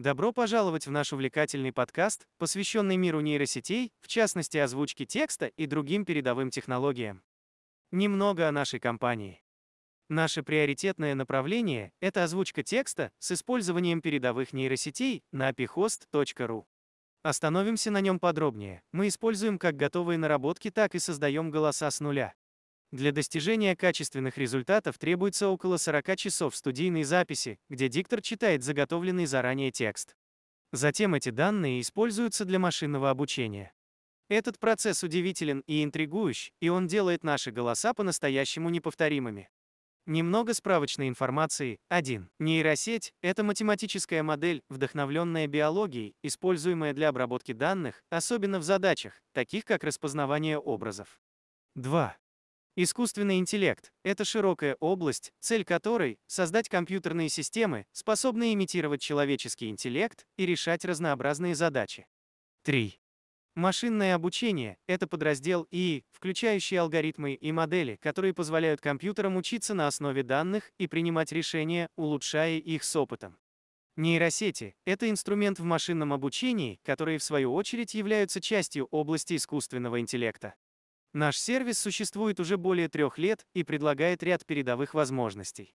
Добро пожаловать в наш увлекательный подкаст, посвященный миру нейросетей, в частности озвучке текста и другим передовым технологиям. Немного о нашей компании. Наше приоритетное направление – это озвучка текста с использованием передовых нейросетей на apihost.ru. Остановимся на нем подробнее. Мы используем как готовые наработки, так и создаем голоса с нуля. Для достижения качественных результатов требуется около 40 часов студийной записи, где диктор читает заготовленный заранее текст. Затем эти данные используются для машинного обучения. Этот процесс удивителен и интригующий, и он делает наши голоса по-настоящему неповторимыми. Немного справочной информации. 1. Нейросеть – это математическая модель, вдохновленная биологией, используемая для обработки данных, особенно в задачах, таких как распознавание образов. 2. Искусственный интеллект – это широкая область, цель которой – создать компьютерные системы, способные имитировать человеческий интеллект и решать разнообразные задачи. 3. Машинное обучение – это подраздел ИИ, включающий алгоритмы и модели, которые позволяют компьютерам учиться на основе данных и принимать решения, улучшая их с опытом. Нейросети – это инструмент в машинном обучении, которые в свою очередь являются частью области искусственного интеллекта. Наш сервис существует уже более трех лет и предлагает ряд передовых возможностей.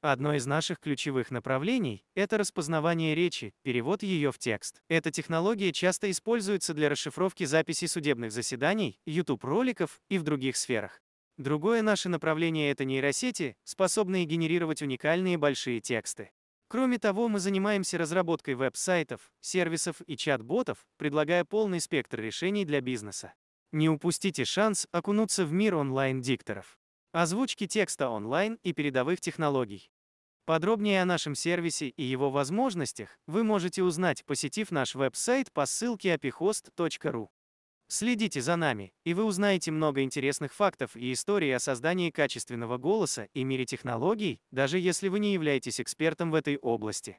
Одно из наших ключевых направлений – это распознавание речи, перевод ее в текст. Эта технология часто используется для расшифровки записей судебных заседаний, YouTube-роликов и в других сферах. Другое наше направление – это нейросети, способные генерировать уникальные большие тексты. Кроме того, мы занимаемся разработкой веб-сайтов, сервисов и чат-ботов, предлагая полный спектр решений для бизнеса. Не упустите шанс окунуться в мир онлайн-дикторов. Озвучки текста онлайн и передовых технологий. Подробнее о нашем сервисе и его возможностях вы можете узнать, посетив наш веб-сайт по ссылке apihost.ru. Следите за нами, и вы узнаете много интересных фактов и историй о создании качественного голоса и мире технологий, даже если вы не являетесь экспертом в этой области.